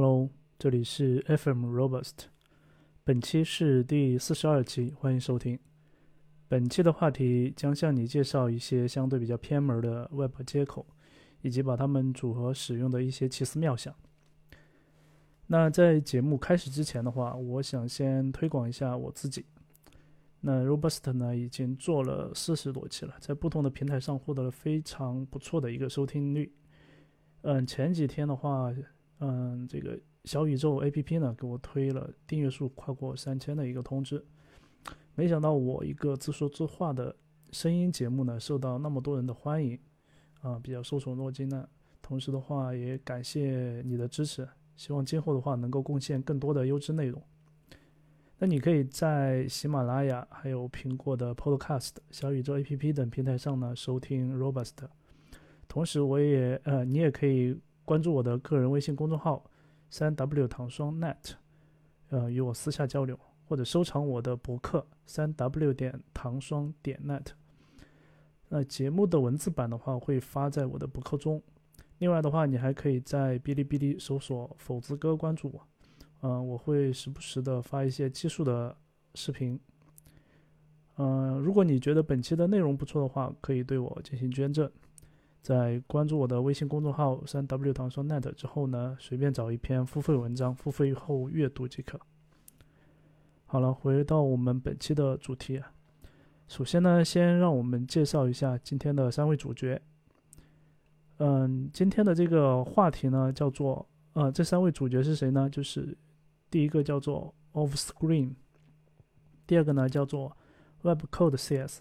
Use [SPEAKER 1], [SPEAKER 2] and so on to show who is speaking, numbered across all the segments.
[SPEAKER 1] Hello，这里是 FM Robust，本期是第四十二期，欢迎收听。本期的话题将向你介绍一些相对比较偏门的 Web 接口，以及把它们组合使用的一些奇思妙想。那在节目开始之前的话，我想先推广一下我自己。那 Robust 呢，已经做了四十多期了，在不同的平台上获得了非常不错的一个收听率。嗯，前几天的话，嗯，这个小宇宙 APP 呢给我推了订阅数跨过三千的一个通知。没想到我一个自说自话的声音节目呢，受到那么多人的欢迎，啊，比较受宠若惊呢。同时的话，也感谢你的支持，希望今后的话能够贡献更多的优质内容。那你可以在喜马拉雅、还有苹果的 Podcast、小宇宙 APP 等平台上呢收听 Robust。同时，我也呃，你也可以关注我的个人微信公众号三 W 糖霜 Net，呃，与我私下交流，或者收藏我的博客三 W 点糖霜点 Net。那节目的文字版的话会发在我的博客中。另外的话，你还可以在哔哩哔哩搜索“否子哥”关注我。嗯，我会时不时的发一些技术的视频。嗯，如果你觉得本期的内容不错的话，可以对我进行捐赠。在关注我的微信公众号“三 W 糖霜 net” 之后呢，随便找一篇付费文章，付费后阅读即可。好了，回到我们本期的主题。首先呢，先让我们介绍一下今天的三位主角。嗯，今天的这个话题呢，叫做呃，这三位主角是谁呢？就是。第一个叫做 Offscreen，第二个呢叫做 Web Code CS，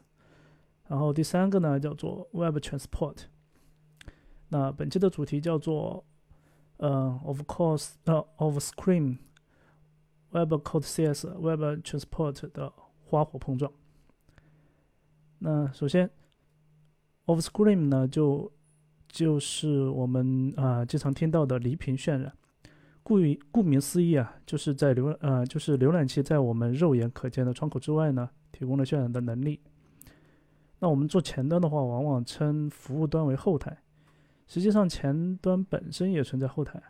[SPEAKER 1] 然后第三个呢叫做 Web Transport。那本期的主题叫做呃，Of course，呃，of screen，Web Code CS Web Transport 的花火碰撞。那首先，of screen 呢就就是我们啊经常听到的离屏渲染。顾于顾名思义啊，就是在浏呃，就是浏览器在我们肉眼可见的窗口之外呢，提供了渲染的能力。那我们做前端的话，往往称服务端为后台，实际上前端本身也存在后台。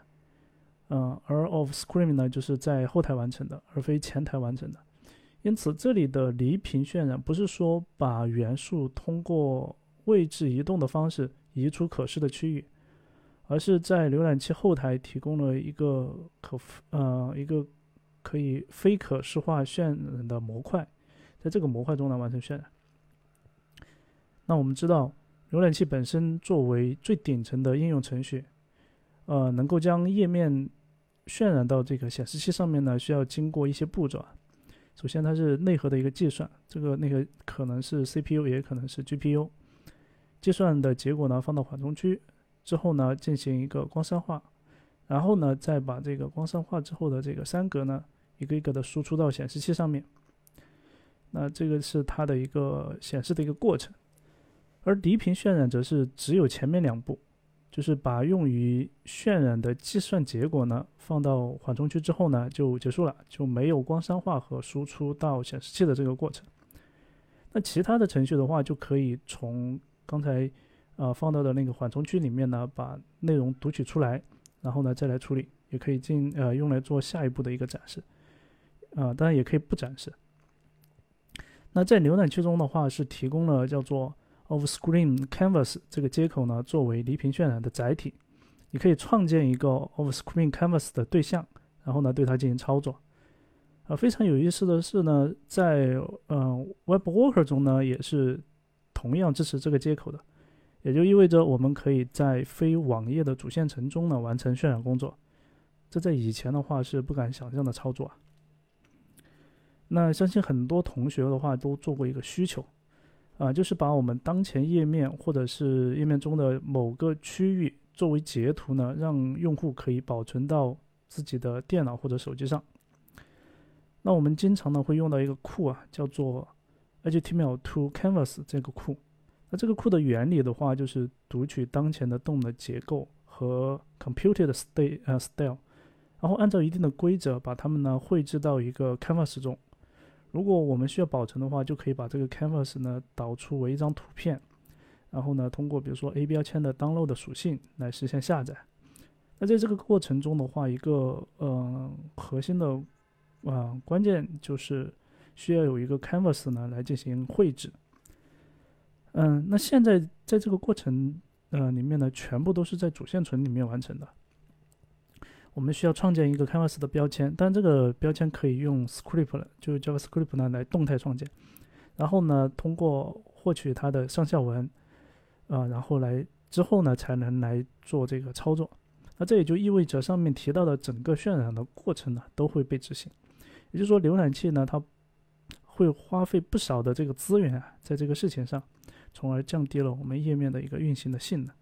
[SPEAKER 1] 嗯，而 Offscreen 呢，就是在后台完成的，而非前台完成的。因此，这里的离屏渲染不是说把元素通过位置移动的方式移出可视的区域。而是在浏览器后台提供了一个可呃一个可以非可视化渲染的模块，在这个模块中来完成渲染。那我们知道，浏览器本身作为最顶层的应用程序，呃，能够将页面渲染到这个显示器上面呢，需要经过一些步骤啊。首先，它是内核的一个计算，这个内核可能是 CPU，也可能是 GPU，计算的结果呢放到缓冲区。之后呢，进行一个光栅化，然后呢，再把这个光栅化之后的这个三格呢，一个一个的输出到显示器上面。那这个是它的一个显示的一个过程。而低频渲染则是只有前面两步，就是把用于渲染的计算结果呢放到缓冲区之后呢就结束了，就没有光栅化和输出到显示器的这个过程。那其他的程序的话，就可以从刚才。呃，放到的那个缓冲区里面呢，把内容读取出来，然后呢再来处理，也可以进呃用来做下一步的一个展示，啊，当然也可以不展示。那在浏览器中的话，是提供了叫做 of screen Canvas 这个接口呢，作为离屏渲染的载体，你可以创建一个 Offscreen Canvas 的对象，然后呢对它进行操作。啊，非常有意思的是呢，在嗯 WebWorker 中呢，也是同样支持这个接口的。也就意味着我们可以在非网页的主线程中呢完成渲染工作，这在以前的话是不敢想象的操作啊。那相信很多同学的话都做过一个需求，啊，就是把我们当前页面或者是页面中的某个区域作为截图呢，让用户可以保存到自己的电脑或者手机上。那我们经常呢会用到一个库啊，叫做 HTML to Canvas 这个库。那这个库的原理的话，就是读取当前的动的结构和 computed state 呃 style，然后按照一定的规则把它们呢绘制到一个 canvas 中。如果我们需要保存的话，就可以把这个 canvas 呢导出为一张图片，然后呢通过比如说 A 标签的 download 属性来实现下载。那在这个过程中的话，一个呃核心的啊关键就是需要有一个 canvas 呢来进行绘制。嗯，那现在在这个过程呃里面呢，全部都是在主线存里面完成的。我们需要创建一个 canvas 的标签，但这个标签可以用 script，就 JavaScript 呢来动态创建。然后呢，通过获取它的上下文，啊，然后来之后呢，才能来做这个操作。那这也就意味着上面提到的整个渲染的过程呢，都会被执行。也就是说，浏览器呢，它会花费不少的这个资源啊，在这个事情上，从而降低了我们页面的一个运行的性能。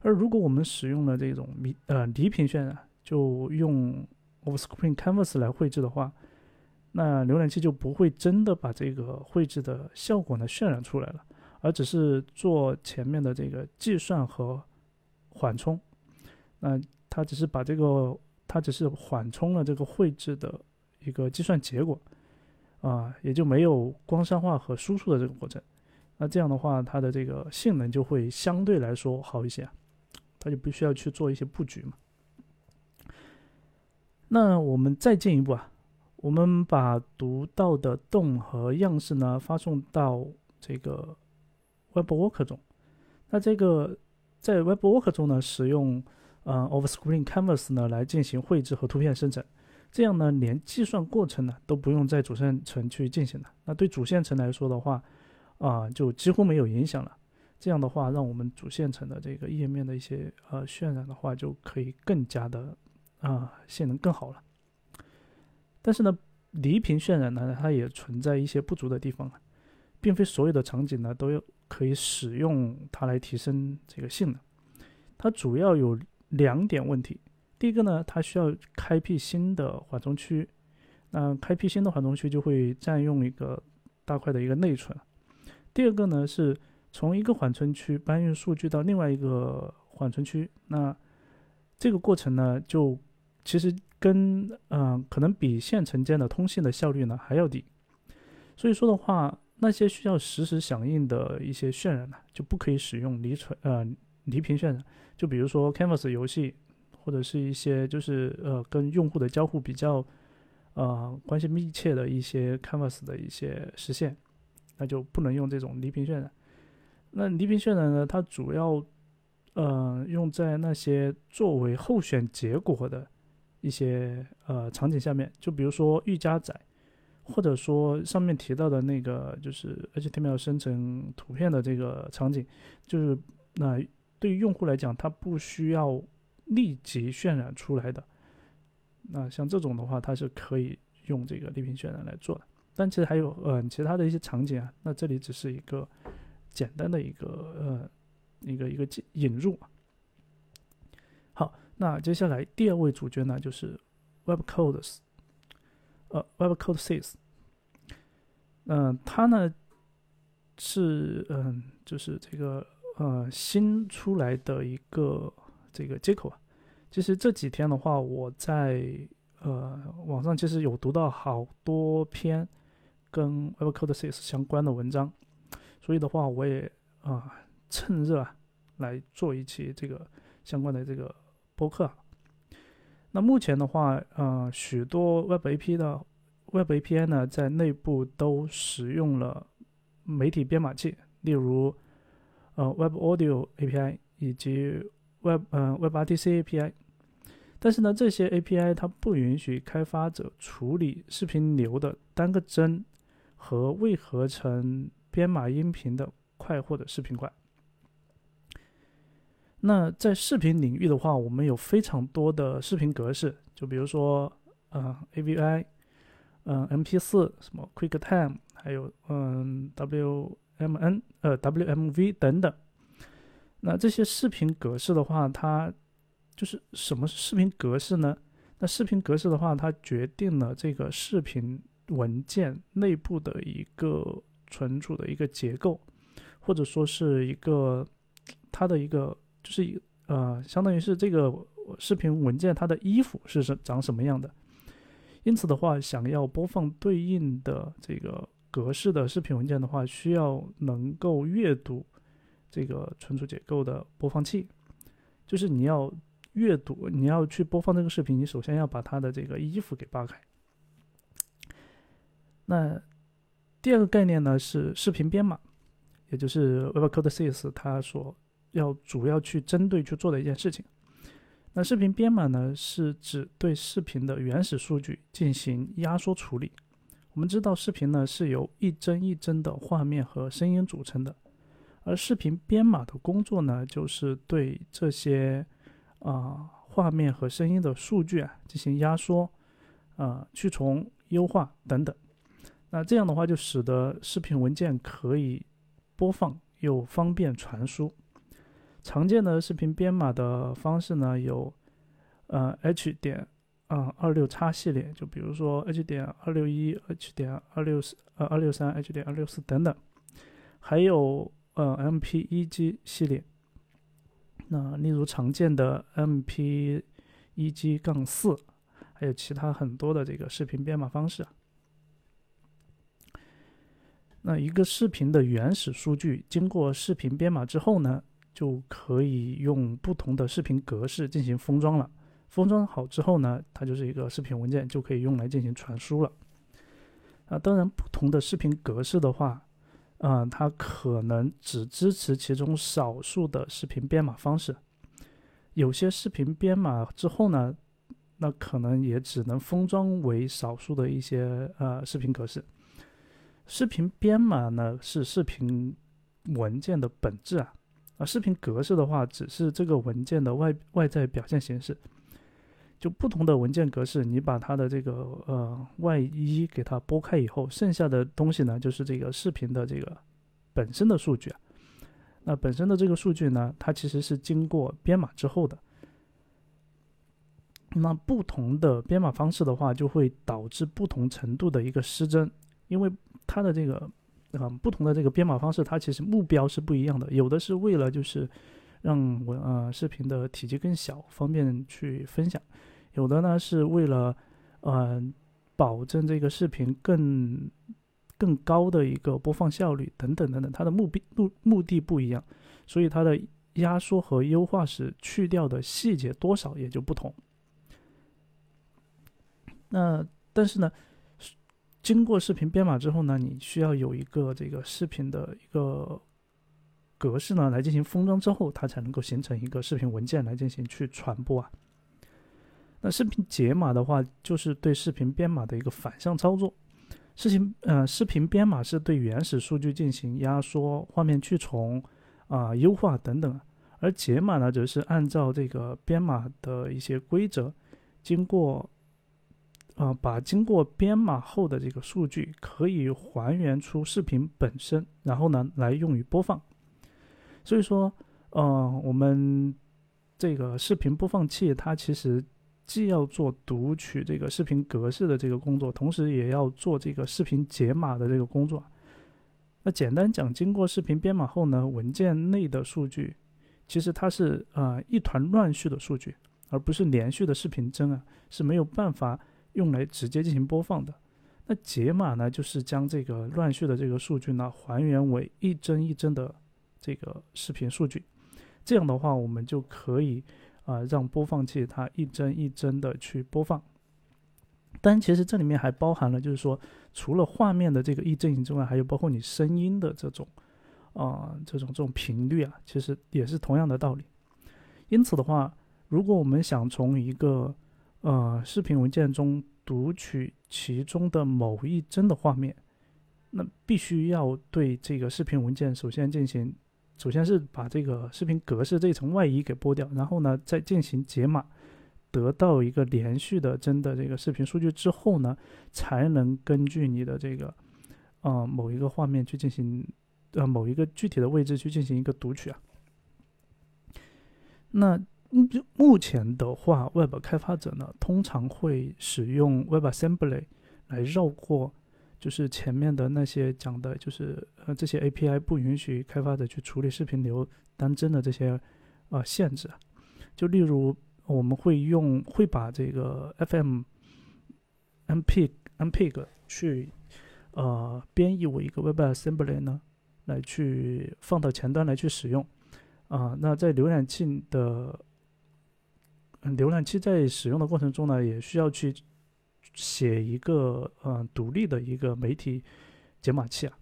[SPEAKER 1] 而如果我们使用了这种离呃离屏渲染，就用 Offscreen Canvas 来绘制的话，那浏览器就不会真的把这个绘制的效果呢渲染出来了，而只是做前面的这个计算和缓冲。那它只是把这个，它只是缓冲了这个绘制的一个计算结果，啊，也就没有光栅化和输出的这个过程。那这样的话，它的这个性能就会相对来说好一些，它就不需要去做一些布局嘛。那我们再进一步啊。我们把读到的洞和样式呢发送到这个 WebWorker 中。那这个在 WebWorker 中呢，使用呃 Offscreen Canvas 呢来进行绘制和图片生成。这样呢，连计算过程呢都不用在主线程去进行了。那对主线程来说的话，啊，就几乎没有影响了。这样的话，让我们主线程的这个页面的一些呃渲染的话，就可以更加的啊性能更好了。但是呢，离屏渲染呢，它也存在一些不足的地方啊，并非所有的场景呢都有可以使用它来提升这个性能。它主要有两点问题。第一个呢，它需要开辟新的缓冲区，那开辟新的缓冲区就会占用一个大块的一个内存。第二个呢，是从一个缓冲区搬运数据到另外一个缓冲区，那这个过程呢，就其实。跟嗯，可能比线程间的通信的效率呢还要低，所以说的话，那些需要实时响应的一些渲染呢，就不可以使用离存呃离屏渲染。就比如说 Canvas 游戏，或者是一些就是呃跟用户的交互比较呃关系密切的一些 Canvas 的一些实现，那就不能用这种离屏渲染。那离屏渲染呢，它主要呃用在那些作为候选结果的。一些呃场景下面，就比如说预加载，或者说上面提到的那个就是 HTML 生成图片的这个场景，就是那对于用户来讲，它不需要立即渲染出来的。那像这种的话，它是可以用这个立屏渲染来做的。但其实还有呃其他的一些场景啊，那这里只是一个简单的一个呃一个一个引入。好。那接下来第二位主角呢，就是 WebCodes，呃，WebCodeSys。嗯，它呢是嗯，就是这个呃新出来的一个这个接口啊。其实这几天的话，我在呃网上其实有读到好多篇跟 WebCodeSys 相关的文章，所以的话，我也啊趁热啊来做一期这个相关的这个。播客，那目前的话，呃，许多 Web API 的 Web API 呢，在内部都使用了媒体编码器，例如，呃，Web Audio API 以及 Web 呃 WebRTC API。但是呢，这些 API 它不允许开发者处理视频流的单个帧和未合成编码音频的块或者视频块。那在视频领域的话，我们有非常多的视频格式，就比如说，呃，AVI，嗯，MP4，什么 QuickTime，还有嗯，WMN，呃，WMV 等等。那这些视频格式的话，它就是什么是视频格式呢？那视频格式的话，它决定了这个视频文件内部的一个存储的一个结构，或者说是一个它的一个。就是一呃，相当于是这个视频文件它的衣服是什长什么样的，因此的话，想要播放对应的这个格式的视频文件的话，需要能够阅读这个存储结构的播放器，就是你要阅读，你要去播放这个视频，你首先要把它的这个衣服给扒开。那第二个概念呢是视频编码，也就是 WebCode Sys 它所要主要去针对去做的一件事情。那视频编码呢是指对视频的原始数据进行压缩处理。我们知道视频呢是由一帧一帧的画面和声音组成的，而视频编码的工作呢就是对这些啊画面和声音的数据啊进行压缩、啊去重、优化等等。那这样的话就使得视频文件可以播放又方便传输。常见的视频编码的方式呢有，呃 H 点。啊，二六叉系列，就比如说 H 点二六一、H 点二六四、呃二六三、H 点二六四等等，还有呃 MP 一 G 系列。那例如常见的 MP 一 G 杠四，还有其他很多的这个视频编码方式。那一个视频的原始数据经过视频编码之后呢，就可以用不同的视频格式进行封装了。封装好之后呢，它就是一个视频文件，就可以用来进行传输了。啊，当然，不同的视频格式的话，啊，它可能只支持其中少数的视频编码方式。有些视频编码之后呢，那可能也只能封装为少数的一些呃视频格式。视频编码呢是视频文件的本质啊，啊，视频格式的话只是这个文件的外外在表现形式。就不同的文件格式，你把它的这个呃外衣给它剥开以后，剩下的东西呢，就是这个视频的这个本身的数据啊。那本身的这个数据呢，它其实是经过编码之后的。那不同的编码方式的话，就会导致不同程度的一个失真，因为它的这个啊不同的这个编码方式，它其实目标是不一样的。有的是为了就是让我呃视频的体积更小，方便去分享。有的呢是为了，呃，保证这个视频更更高的一个播放效率等等等等，它的目的目目的不一样，所以它的压缩和优化时去掉的细节多少也就不同。那但是呢，经过视频编码之后呢，你需要有一个这个视频的一个格式呢来进行封装之后，它才能够形成一个视频文件来进行去传播啊。那视频解码的话，就是对视频编码的一个反向操作。视频呃，视频编码是对原始数据进行压缩、画面去重、啊优化等等，而解码呢，则是按照这个编码的一些规则，经过啊把经过编码后的这个数据可以还原出视频本身，然后呢来用于播放。所以说，呃，我们这个视频播放器它其实。既要做读取这个视频格式的这个工作，同时也要做这个视频解码的这个工作。那简单讲，经过视频编码后呢，文件内的数据其实它是呃一团乱序的数据，而不是连续的视频帧啊，是没有办法用来直接进行播放的。那解码呢，就是将这个乱序的这个数据呢还原为一帧一帧的这个视频数据，这样的话，我们就可以。啊，让播放器它一帧一帧的去播放，但其实这里面还包含了，就是说，除了画面的这个一帧一帧之外，还有包括你声音的这种，啊，这种这种频率啊，其实也是同样的道理。因此的话，如果我们想从一个呃视频文件中读取其中的某一帧的画面，那必须要对这个视频文件首先进行。首先是把这个视频格式这一层外衣给剥掉，然后呢再进行解码，得到一个连续的真的这个视频数据之后呢，才能根据你的这个，呃某一个画面去进行，呃某一个具体的位置去进行一个读取啊。那目目前的话，Web 开发者呢通常会使用 WebAssembly 来绕过。就是前面的那些讲的，就是呃这些 API 不允许开发者去处理视频流单帧的这些呃限制，就例如我们会用会把这个 FM MPEG MPEG 去呃编译为一个 WebAssembly 呢，来去放到前端来去使用啊。那在浏览器的嗯浏览器在使用的过程中呢，也需要去写一个呃独立的一个媒体解码器啊。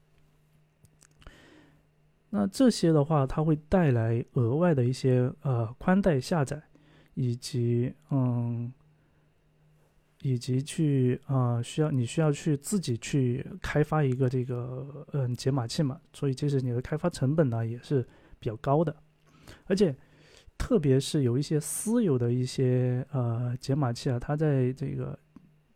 [SPEAKER 1] 那这些的话，它会带来额外的一些呃宽带下载，以及嗯，以及去啊需要你需要去自己去开发一个这个嗯解码器嘛，所以其实你的开发成本呢也是比较高的，而且特别是有一些私有的一些呃解码器啊，它在这个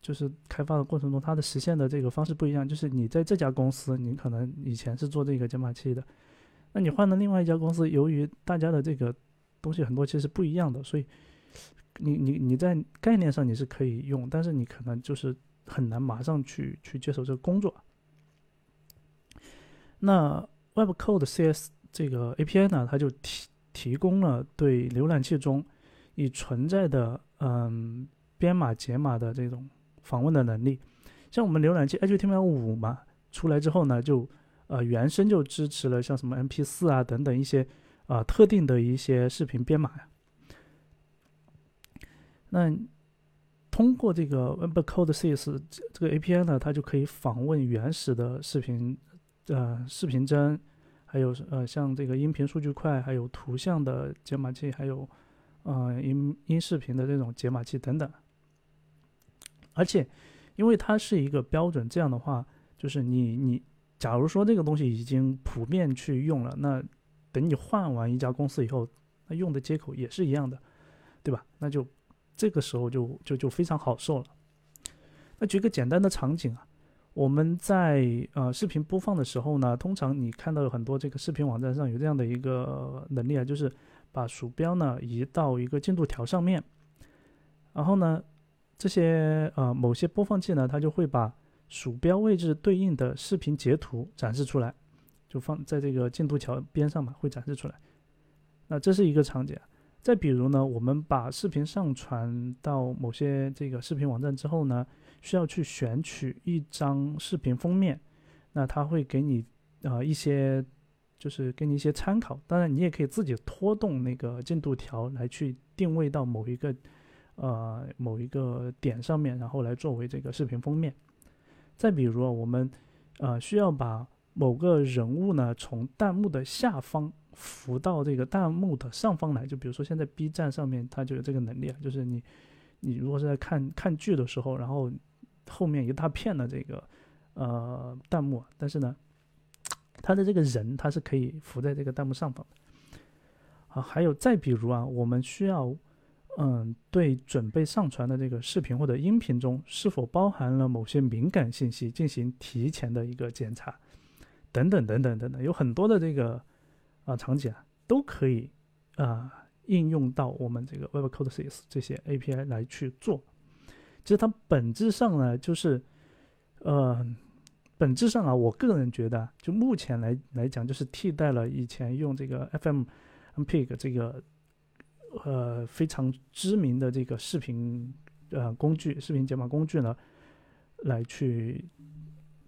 [SPEAKER 1] 就是开发的过程中，它的实现的这个方式不一样，就是你在这家公司，你可能以前是做这个解码器的。那你换了另外一家公司，由于大家的这个东西很多其实不一样的，所以你你你在概念上你是可以用，但是你可能就是很难马上去去接手这个工作。那 Web Code CS 这个 API 呢，它就提提供了对浏览器中已存在的嗯编码解码的这种访问的能力。像我们浏览器 HTML5 嘛出来之后呢，就呃，原生就支持了像什么 MP4 啊等等一些啊特定的一些视频编码呀。那通过这个 WebCode CS 这个 API 呢，它就可以访问原始的视频呃视频帧，还有呃像这个音频数据块，还有图像的解码器，还有呃音音视频的这种解码器等等。而且因为它是一个标准，这样的话就是你你。假如说这个东西已经普遍去用了，那等你换完一家公司以后，那用的接口也是一样的，对吧？那就这个时候就就就非常好受了。那举个简单的场景啊，我们在呃视频播放的时候呢，通常你看到有很多这个视频网站上有这样的一个能力啊，就是把鼠标呢移到一个进度条上面，然后呢，这些呃某些播放器呢，它就会把鼠标位置对应的视频截图展示出来，就放在这个进度条边上嘛，会展示出来。那这是一个场景。再比如呢，我们把视频上传到某些这个视频网站之后呢，需要去选取一张视频封面，那它会给你呃一些，就是给你一些参考。当然，你也可以自己拖动那个进度条来去定位到某一个呃某一个点上面，然后来作为这个视频封面。再比如，我们呃需要把某个人物呢从弹幕的下方浮到这个弹幕的上方来，就比如说现在 B 站上面它就有这个能力啊，就是你你如果是在看看剧的时候，然后后面一大片的这个呃弹幕，但是呢，他的这个人他是可以浮在这个弹幕上方的。啊，还有再比如啊，我们需要。嗯，对准备上传的这个视频或者音频中是否包含了某些敏感信息进行提前的一个检查，等等等等等等，有很多的这个啊场景啊都可以啊应用到我们这个 Web Code CS 这些 API 来去做。其实它本质上呢，就是呃，本质上啊，我个人觉得，就目前来来讲，就是替代了以前用这个 FM，MPEG 这个。呃，非常知名的这个视频呃工具，视频解码工具呢，来去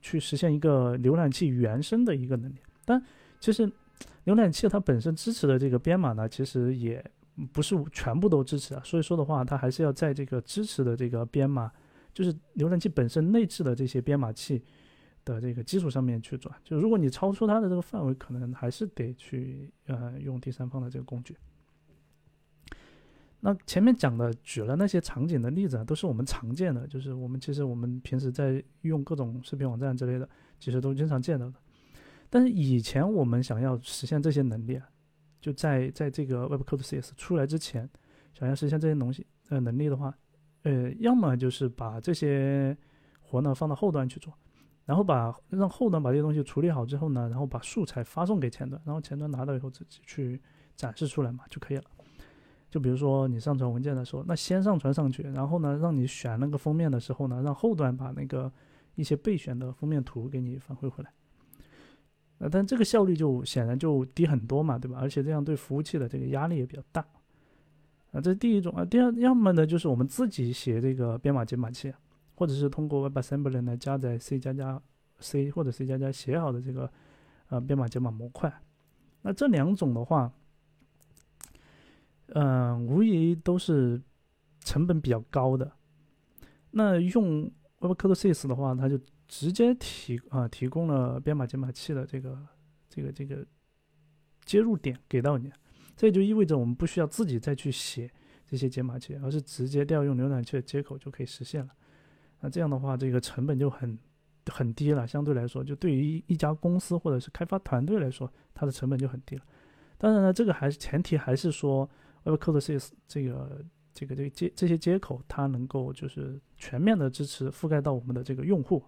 [SPEAKER 1] 去实现一个浏览器原生的一个能力。但其实浏览器它本身支持的这个编码呢，其实也不是全部都支持啊。所以说的话，它还是要在这个支持的这个编码，就是浏览器本身内置的这些编码器的这个基础上面去转。就如果你超出它的这个范围，可能还是得去呃用第三方的这个工具。那前面讲的举了那些场景的例子啊，都是我们常见的，就是我们其实我们平时在用各种视频网站之类的，其实都经常见到的。但是以前我们想要实现这些能力啊，就在在这个 Web Code CS 出来之前，想要实现这些东西呃能力的话，呃，要么就是把这些活呢放到后端去做，然后把让后端把这些东西处理好之后呢，然后把素材发送给前端，然后前端拿到以后自己去展示出来嘛就可以了。就比如说你上传文件的时候，那先上传上去，然后呢，让你选那个封面的时候呢，让后端把那个一些备选的封面图给你反馈回来。呃，但这个效率就显然就低很多嘛，对吧？而且这样对服务器的这个压力也比较大。啊，这是第一种啊。第二，要么呢就是我们自己写这个编码解码器，或者是通过 WebAssembly 来加载 C 加加 C 或者 C 加加写好的这个呃编码解码模块。那这两种的话。嗯，无疑都是成本比较高的。那用 WebCode Sys 的话，它就直接提啊提供了编码解码器的这个这个这个接入点给到你，这也就意味着我们不需要自己再去写这些解码器，而是直接调用浏览器的接口就可以实现了。那这样的话，这个成本就很很低了，相对来说，就对于一家公司或者是开发团队来说，它的成本就很低了。当然呢，这个还是前提还是说 WebCode Sys 这个。这个这个接这些接口，它能够就是全面的支持覆盖到我们的这个用户。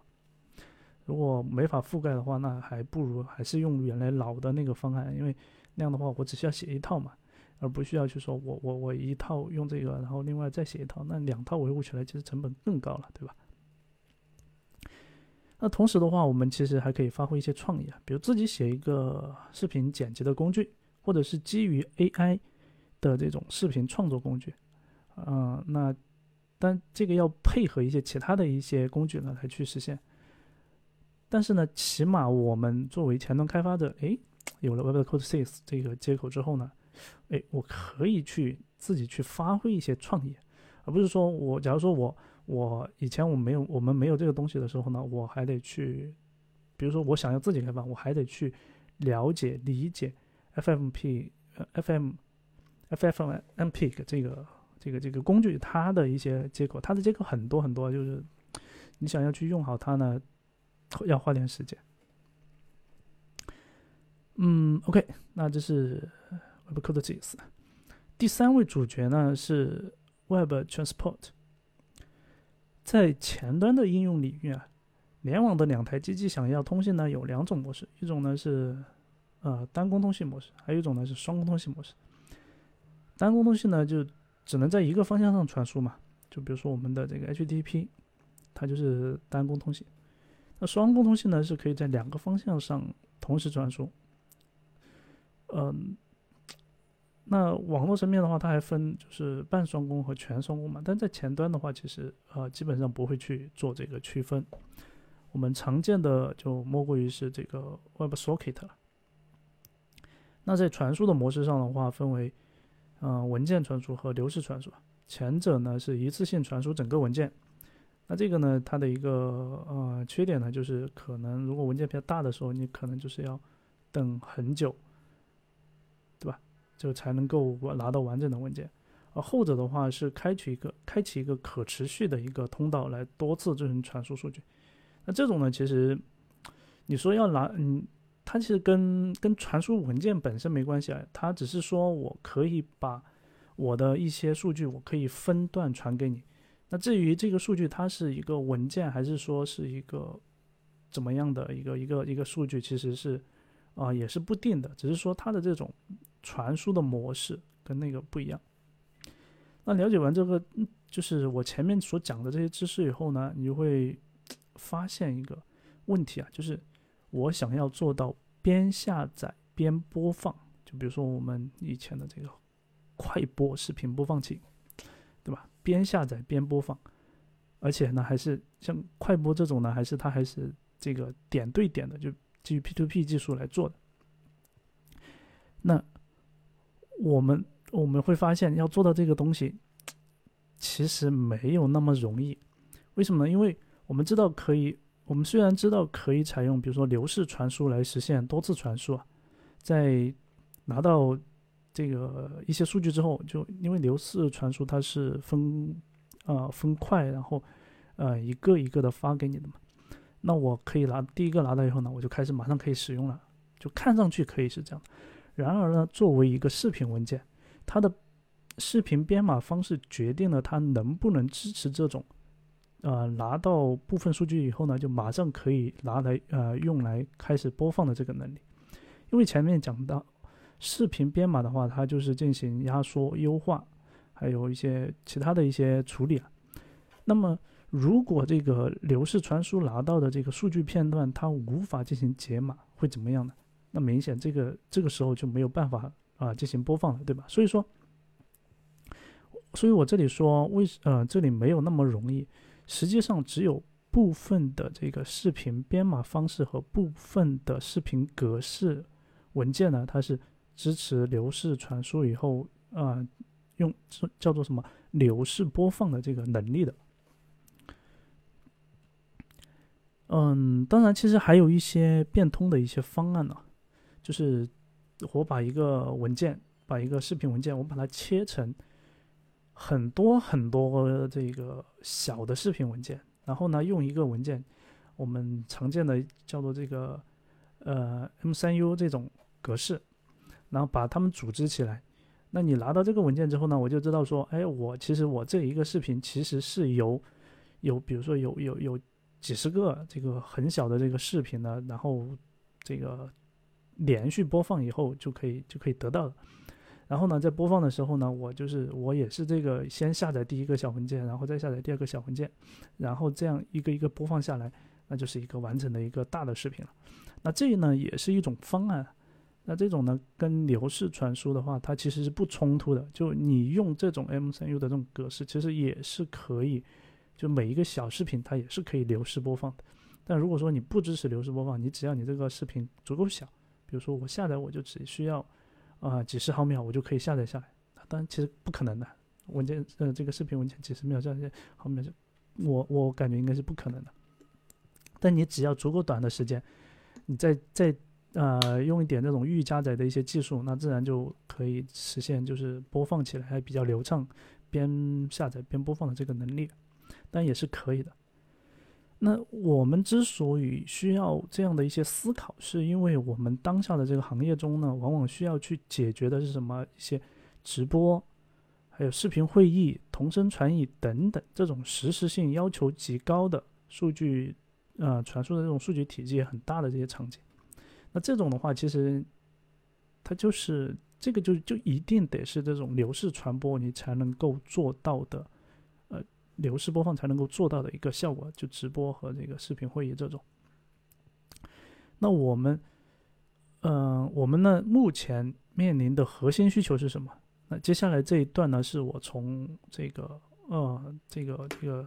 [SPEAKER 1] 如果没法覆盖的话，那还不如还是用原来老的那个方案，因为那样的话，我只需要写一套嘛，而不需要去说我我我一套用这个，然后另外再写一套，那两套维护起来其实成本更高了，对吧？那同时的话，我们其实还可以发挥一些创意啊，比如自己写一个视频剪辑的工具，或者是基于 AI 的这种视频创作工具。嗯，那但这个要配合一些其他的一些工具呢来去实现。但是呢，起码我们作为前端开发者，哎，有了 Webcode Sys 这个接口之后呢，哎，我可以去自己去发挥一些创意，而不是说我假如说我我以前我没有我们没有这个东西的时候呢，我还得去，比如说我想要自己开发，我还得去了解理解 FMP 呃 FM F F M P G 这个。这个这个工具它的一些接口，它的接口很多很多，就是你想要去用好它呢，要花点时间。嗯，OK，那这是 WebCode 的意思。第三位主角呢是 Web Transport。在前端的应用领域啊，联网的两台机器想要通信呢，有两种模式，一种呢是呃单工通信模式，还有一种呢是双工通信模式。单工通信呢就只能在一个方向上传输嘛？就比如说我们的这个 HTTP，它就是单工通信。那双工通信呢，是可以在两个方向上同时传输。嗯，那网络层面的话，它还分就是半双工和全双工嘛。但在前端的话，其实呃基本上不会去做这个区分。我们常见的就莫过于是这个 WebSocket 了。那在传输的模式上的话，分为。嗯，文件传输和流式传输，前者呢是一次性传输整个文件，那这个呢，它的一个呃缺点呢，就是可能如果文件比较大的时候，你可能就是要等很久，对吧？就才能够拿到完整的文件。而后者的话是开启一个开启一个可持续的一个通道来多次进行传输数据。那这种呢，其实你说要拿嗯。它其实跟跟传输文件本身没关系啊，它只是说我可以把我的一些数据，我可以分段传给你。那至于这个数据它是一个文件，还是说是一个怎么样的一个一个一个数据，其实是啊也是不定的，只是说它的这种传输的模式跟那个不一样。那了解完这个，就是我前面所讲的这些知识以后呢，你就会发现一个问题啊，就是。我想要做到边下载边播放，就比如说我们以前的这个快播视频播放器，对吧？边下载边播放，而且呢，还是像快播这种呢，还是它还是这个点对点的，就基于 P2P 技术来做的。那我们我们会发现，要做到这个东西，其实没有那么容易。为什么呢？因为我们知道可以。我们虽然知道可以采用，比如说流式传输来实现多次传输啊，在拿到这个一些数据之后，就因为流式传输它是分呃分块，然后呃一个一个的发给你的嘛，那我可以拿第一个拿到以后呢，我就开始马上可以使用了，就看上去可以是这样。然而呢，作为一个视频文件，它的视频编码方式决定了它能不能支持这种。呃，拿到部分数据以后呢，就马上可以拿来呃用来开始播放的这个能力。因为前面讲到视频编码的话，它就是进行压缩、优化，还有一些其他的一些处理啊。那么如果这个流式传输拿到的这个数据片段它无法进行解码，会怎么样呢？那明显这个这个时候就没有办法啊进行播放了，对吧？所以说，所以我这里说为呃这里没有那么容易。实际上，只有部分的这个视频编码方式和部分的视频格式文件呢，它是支持流式传输以后，啊，用叫做什么流式播放的这个能力的。嗯，当然，其实还有一些变通的一些方案呢，就是我把一个文件，把一个视频文件，我把它切成很多很多这个小的视频文件，然后呢，用一个文件，我们常见的叫做这个呃 M3U 这种格式，然后把它们组织起来。那你拿到这个文件之后呢，我就知道说，哎，我其实我这一个视频其实是由有，比如说有有有。几十个这个很小的这个视频呢，然后这个连续播放以后就可以就可以得到了。然后呢，在播放的时候呢，我就是我也是这个先下载第一个小文件，然后再下载第二个小文件，然后这样一个一个播放下来，那就是一个完整的一个大的视频了。那这呢也是一种方案。那这种呢跟流式传输的话，它其实是不冲突的。就你用这种 M3U 的这种格式，其实也是可以。就每一个小视频，它也是可以流式播放的。但如果说你不支持流式播放，你只要你这个视频足够小，比如说我下载我就只需要啊几十毫秒，我就可以下载下来。当然其实不可能的，文件呃这个视频文件几十秒这样些毫秒就我我感觉应该是不可能的。但你只要足够短的时间，你再再呃用一点那种预加载的一些技术，那自然就可以实现就是播放起来还比较流畅，边下载边播放的这个能力。但也是可以的。那我们之所以需要这样的一些思考，是因为我们当下的这个行业中呢，往往需要去解决的是什么？一些直播，还有视频会议、同声传译等等这种实时性要求极高的数据，呃，传输的这种数据体积也很大的这些场景。那这种的话，其实它就是这个就就一定得是这种流式传播，你才能够做到的。呃流式播放才能够做到的一个效果，就直播和这个视频会议这种。那我们，嗯，我们呢目前面临的核心需求是什么？那接下来这一段呢，是我从这个呃这个这个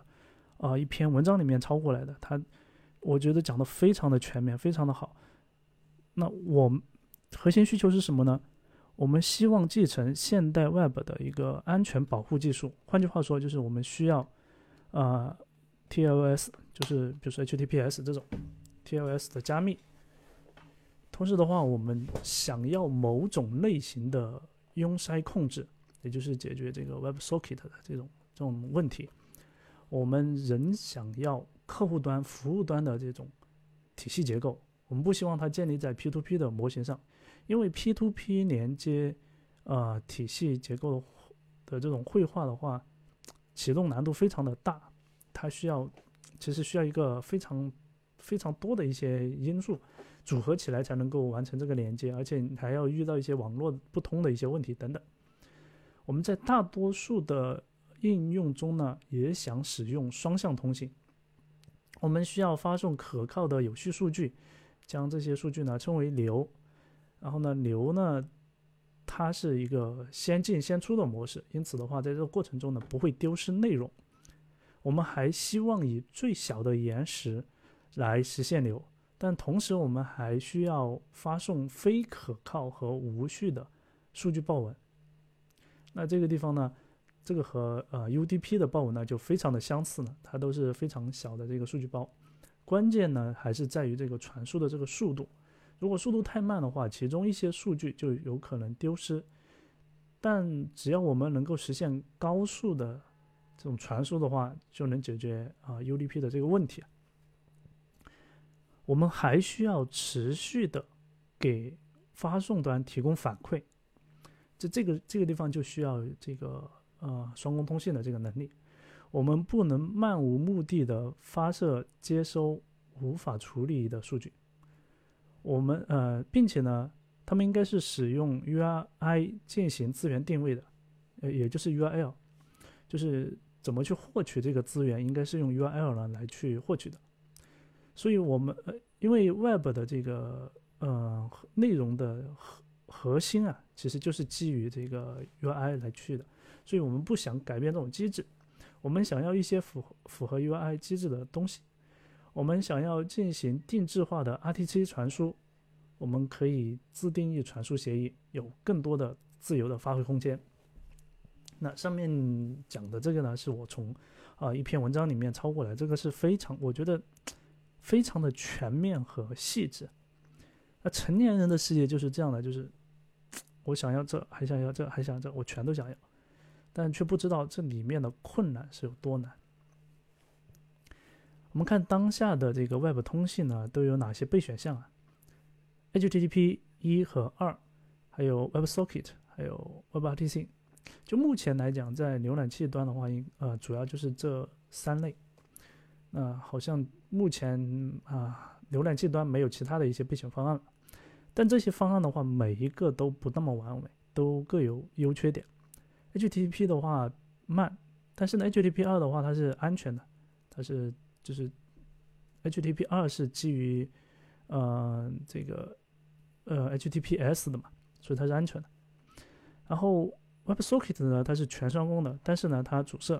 [SPEAKER 1] 啊一篇文章里面抄过来的，它我觉得讲的非常的全面，非常的好。那我们核心需求是什么呢？我们希望继承现代 Web 的一个安全保护技术，换句话说，就是我们需要。啊，TLS 就是比如说 HTTPS 这种 TLS 的加密。同时的话，我们想要某种类型的拥塞控制，也就是解决这个 WebSocket 的这种这种问题。我们仍想要客户端、服务端的这种体系结构，我们不希望它建立在 P2P 的模型上，因为 P2P 连接呃体系结构的这种绘画的话。启动难度非常的大，它需要，其实需要一个非常非常多的一些因素组合起来才能够完成这个连接，而且你还要遇到一些网络不通的一些问题等等。我们在大多数的应用中呢，也想使用双向通信。我们需要发送可靠的有序数据，将这些数据呢称为流，然后呢流呢。它是一个先进先出的模式，因此的话，在这个过程中呢，不会丢失内容。我们还希望以最小的延时来实现流，但同时我们还需要发送非可靠和无序的数据报文。那这个地方呢，这个和呃 UDP 的报文呢就非常的相似了，它都是非常小的这个数据包。关键呢还是在于这个传输的这个速度。如果速度太慢的话，其中一些数据就有可能丢失。但只要我们能够实现高速的这种传输的话，就能解决啊 UDP 的这个问题。我们还需要持续的给发送端提供反馈，这这个这个地方就需要这个呃双工通信的这个能力。我们不能漫无目的的发射接收无法处理的数据。我们呃，并且呢，他们应该是使用 URI 进行资源定位的，呃，也就是 URL，就是怎么去获取这个资源，应该是用 URL 呢来去获取的。所以，我们呃，因为 Web 的这个呃内容的核核心啊，其实就是基于这个 URI 来去的，所以我们不想改变这种机制，我们想要一些符符合 UI 机制的东西。我们想要进行定制化的 RTC 传输，我们可以自定义传输协议，有更多的自由的发挥空间。那上面讲的这个呢，是我从啊一篇文章里面抄过来，这个是非常我觉得非常的全面和细致。那成年人的世界就是这样的，就是我想要这，还想要这，还想要这，我全都想要，但却不知道这里面的困难是有多难。我们看当下的这个 Web 通信呢，都有哪些备选项啊？HTTP 一和二，还有 WebSocket，还有 WebRTC。就目前来讲，在浏览器端的话，应呃主要就是这三类。那好像目前啊，浏览器端没有其他的一些备选方案了。但这些方案的话，每一个都不那么完美，都各有优缺点。HTTP 的话慢，但是呢，HTTP 二的话它是安全的，它是。就是 HTTP 二是基于呃这个呃 HTTPS 的嘛，所以它是安全的。然后 WebSocket 呢，它是全双工的，但是呢它阻塞，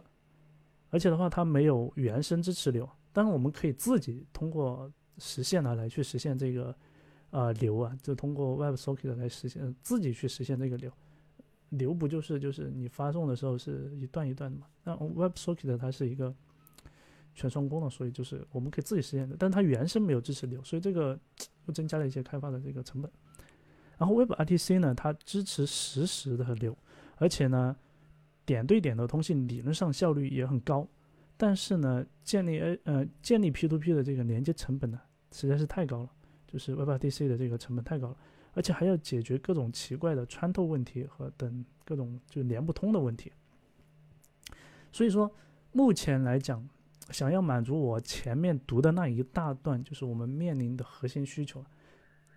[SPEAKER 1] 而且的话它没有原生支持流。当然我们可以自己通过实现呢来去实现这个呃流啊，就通过 WebSocket 来实现自己去实现这个流。流不就是就是你发送的时候是一段一段的嘛？那 WebSocket 它是一个。全双工的，所以就是我们可以自己实现的，但它原生没有支持流，所以这个 又增加了一些开发的这个成本。然后 WebRTC 呢，它支持实时的流，而且呢，点对点的通信理论上效率也很高，但是呢，建立呃建立 P2P 的这个连接成本呢，实在是太高了，就是 WebRTC 的这个成本太高了，而且还要解决各种奇怪的穿透问题和等各种就连不通的问题。所以说，目前来讲。想要满足我前面读的那一大段，就是我们面临的核心需求。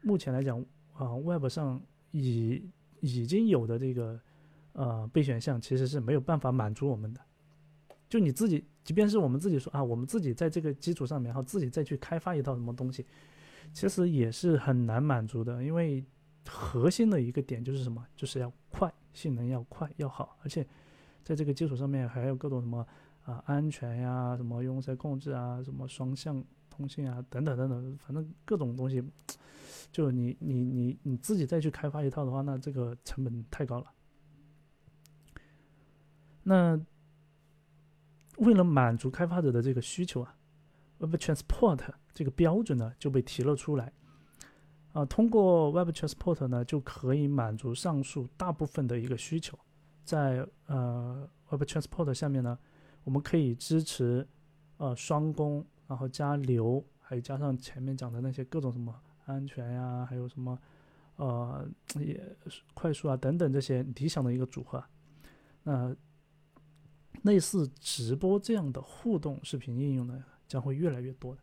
[SPEAKER 1] 目前来讲，啊，Web 上已已经有的这个呃备选项，其实是没有办法满足我们的。就你自己，即便是我们自己说啊，我们自己在这个基础上面，然后自己再去开发一套什么东西，其实也是很难满足的。因为核心的一个点就是什么，就是要快，性能要快要好，而且在这个基础上面还有各种什么。啊，安全呀，什么用塞控制啊，什么双向通信啊，等等等等，反正各种东西，就你你你你自己再去开发一套的话，那这个成本太高了。那为了满足开发者的这个需求啊，Web Transport 这个标准呢就被提了出来。啊，通过 Web Transport 呢就可以满足上述大部分的一个需求，在呃 Web Transport 下面呢。我们可以支持，呃，双工，然后加流，还有加上前面讲的那些各种什么安全呀，还有什么，呃，也快速啊等等这些理想的一个组合。那类似直播这样的互动视频应用呢，将会越来越多的。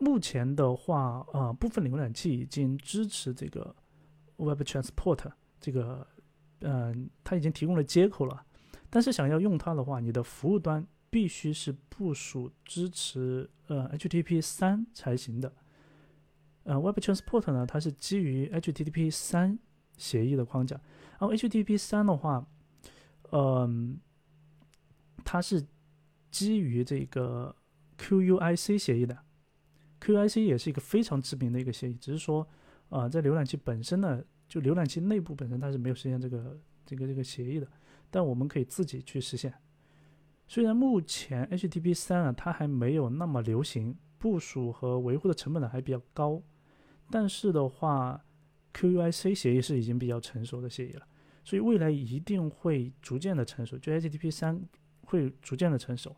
[SPEAKER 1] 目前的话，啊，部分浏览器已经支持这个 Web Transport 这个，嗯，它已经提供了接口了。但是想要用它的话，你的服务端必须是部署支持呃 HTTP 三才行的。呃，Web Transport 呢，它是基于 HTTP 三协议的框架。然后 HTTP 三的话，嗯，它是基于这个 QUIC 协议的。QUIC 也是一个非常知名的一个协议，只是说，呃，在浏览器本身呢，就浏览器内部本身它是没有实现这个这个这个协议的。但我们可以自己去实现。虽然目前 HTTP 三啊，它还没有那么流行，部署和维护的成本呢还比较高，但是的话，QUIC 协议是已经比较成熟的协议了，所以未来一定会逐渐的成熟，就 HTTP 三会逐渐的成熟。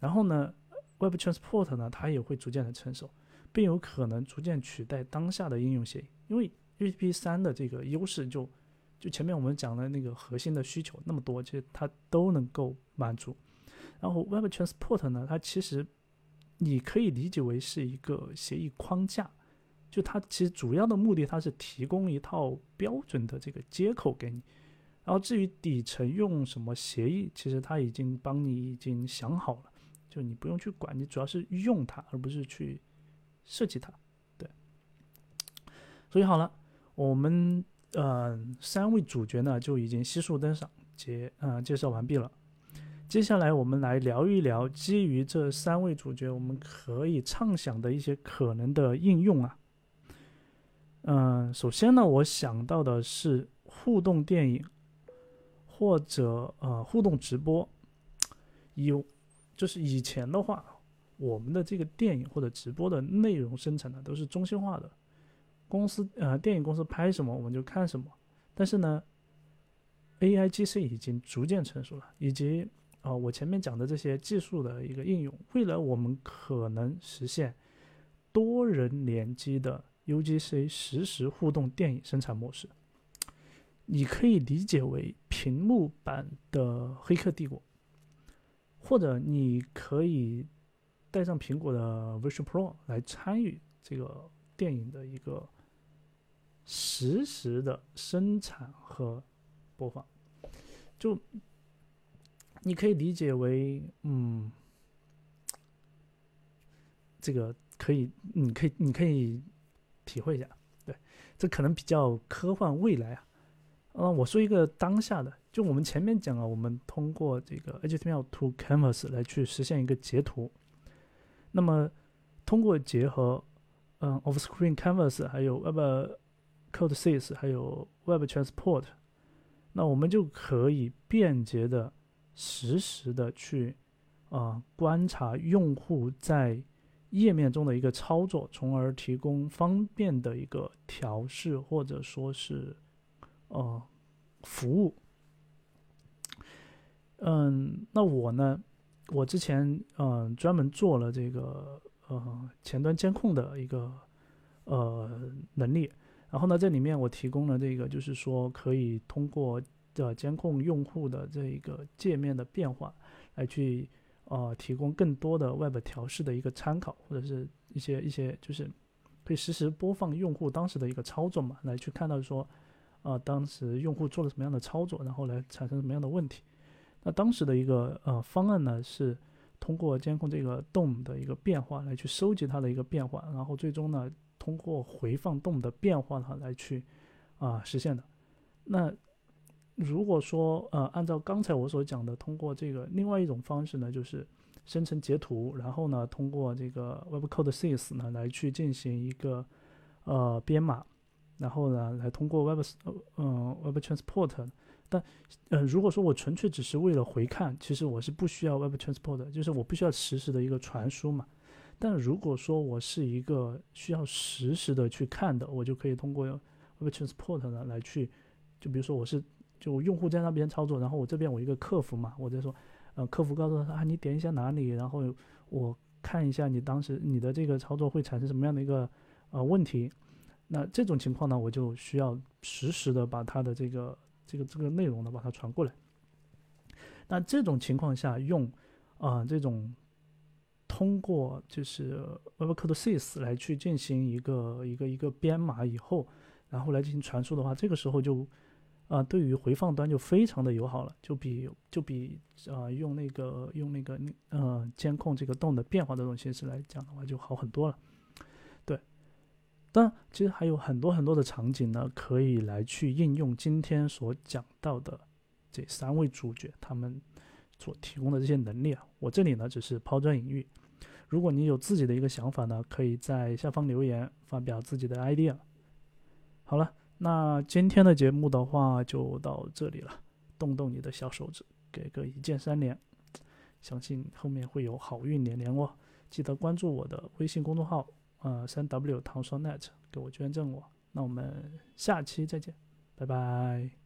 [SPEAKER 1] 然后呢，Web Transport 呢，它也会逐渐的成熟，并有可能逐渐取代当下的应用协议，因为 HTTP 三的这个优势就。就前面我们讲的那个核心的需求那么多，其实它都能够满足。然后 Web Transport 呢，它其实你可以理解为是一个协议框架，就它其实主要的目的，它是提供一套标准的这个接口给你。然后至于底层用什么协议，其实它已经帮你已经想好了，就你不用去管，你主要是用它，而不是去设计它。对，所以好了，我们。嗯，三位主角呢就已经悉数登场，介嗯介绍完毕了。接下来我们来聊一聊基于这三位主角，我们可以畅想的一些可能的应用啊。嗯，首先呢，我想到的是互动电影，或者呃互动直播，有就是以前的话，我们的这个电影或者直播的内容生产呢都是中心化的，公司呃电影公司拍什么我们就看什么。但是呢，AIGC 已经逐渐成熟了，以及啊我前面讲的这些技术的一个应用，未来我们可能实现多人联机的 UGC 实时互动电影生产模式。你可以理解为屏幕版的《黑客帝国》，或者你可以带上苹果的 Vision Pro 来参与这个电影的一个实时的生产和播放。就你可以理解为，嗯，这个可以，你可以，你可以体会一下。对，这可能比较科幻未来啊。嗯，我说一个当下的，就我们前面讲了，我们通过这个 HTML to Canvas 来去实现一个截图。那么，通过结合嗯 Offscreen Canvas，还有 Web Code Sys，还有 Web Transport，那我们就可以便捷的、实时的去啊观察用户在页面中的一个操作，从而提供方便的一个调试，或者说是。呃，服务。嗯，那我呢？我之前嗯专门做了这个呃前端监控的一个呃能力，然后呢这里面我提供了这个就是说可以通过的监控用户的这一个界面的变化来去呃提供更多的 Web 调试的一个参考，或者是一些一些就是可以实时播放用户当时的一个操作嘛，来去看到说。啊，当时用户做了什么样的操作，然后来产生什么样的问题？那当时的一个呃方案呢，是通过监控这个 DOM 的一个变化来去收集它的一个变化，然后最终呢，通过回放 DOM 的变化呢来去啊实现的。那如果说呃按照刚才我所讲的，通过这个另外一种方式呢，就是生成截图，然后呢通过这个 Web Code Sys 呢来去进行一个呃编码。然后呢，来通过 Web 呃嗯 Web Transport，但呃如果说我纯粹只是为了回看，其实我是不需要 Web Transport，的就是我不需要实时的一个传输嘛。但如果说我是一个需要实时的去看的，我就可以通过 Web Transport 呢来去，就比如说我是就用户在那边操作，然后我这边我一个客服嘛，我在说，呃客服告诉他啊你点一下哪里，然后我看一下你当时你的这个操作会产生什么样的一个呃问题。那这种情况呢，我就需要实时的把它的这个这个这个内容呢把它传过来。那这种情况下用啊这种通过就是 Web Code Sys 来去进行一个一个一个编码以后，然后来进行传输的话，这个时候就啊对于回放端就非常的友好了，就比就比啊用那个用那个那呃监控这个动的变化这种形式来讲的话就好很多了。当然，其实还有很多很多的场景呢，可以来去应用今天所讲到的这三位主角他们所提供的这些能力啊。我这里呢只是抛砖引玉，如果你有自己的一个想法呢，可以在下方留言发表自己的 idea。好了，那今天的节目的话就到这里了，动动你的小手指，给个一键三连，相信后面会有好运连连哦。记得关注我的微信公众号。呃，三 W 糖霜 net 给我捐赠我，那我们下期再见，拜拜。